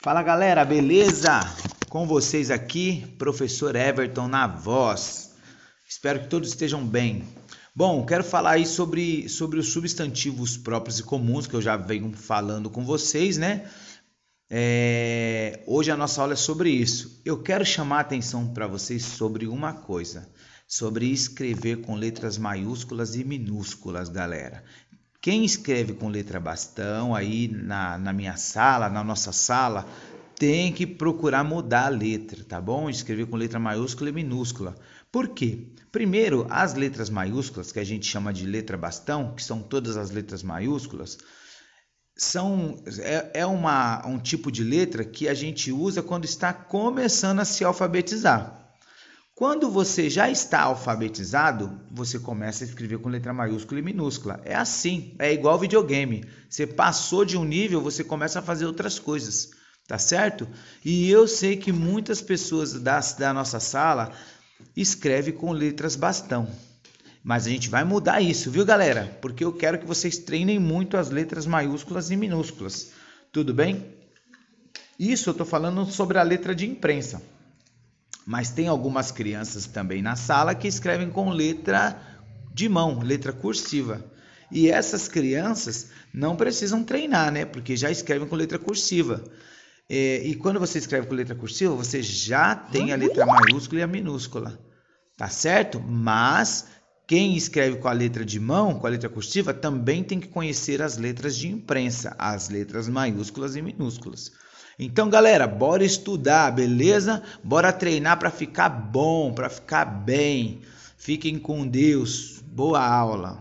Fala galera, beleza? Com vocês aqui, professor Everton na voz. Espero que todos estejam bem. Bom, quero falar aí sobre, sobre os substantivos próprios e comuns que eu já venho falando com vocês, né? É, hoje a nossa aula é sobre isso. Eu quero chamar a atenção para vocês sobre uma coisa, sobre escrever com letras maiúsculas e minúsculas, galera. Quem escreve com letra bastão aí na, na minha sala, na nossa sala, tem que procurar mudar a letra, tá bom? Escrever com letra maiúscula e minúscula. Por quê? Primeiro, as letras maiúsculas, que a gente chama de letra bastão, que são todas as letras maiúsculas, são é, é uma, um tipo de letra que a gente usa quando está começando a se alfabetizar. Quando você já está alfabetizado, você começa a escrever com letra maiúscula e minúscula. É assim, é igual videogame. Você passou de um nível, você começa a fazer outras coisas, tá certo? E eu sei que muitas pessoas da, da nossa sala escrevem com letras bastão. Mas a gente vai mudar isso, viu, galera? Porque eu quero que vocês treinem muito as letras maiúsculas e minúsculas. Tudo bem? Isso eu estou falando sobre a letra de imprensa mas tem algumas crianças também na sala que escrevem com letra de mão, letra cursiva. E essas crianças não precisam treinar, né? Porque já escrevem com letra cursiva. É, e quando você escreve com letra cursiva, você já tem a letra maiúscula e a minúscula, tá certo? Mas quem escreve com a letra de mão, com a letra cursiva, também tem que conhecer as letras de imprensa, as letras maiúsculas e minúsculas. Então, galera, bora estudar, beleza? Bora treinar para ficar bom, para ficar bem. Fiquem com Deus. Boa aula.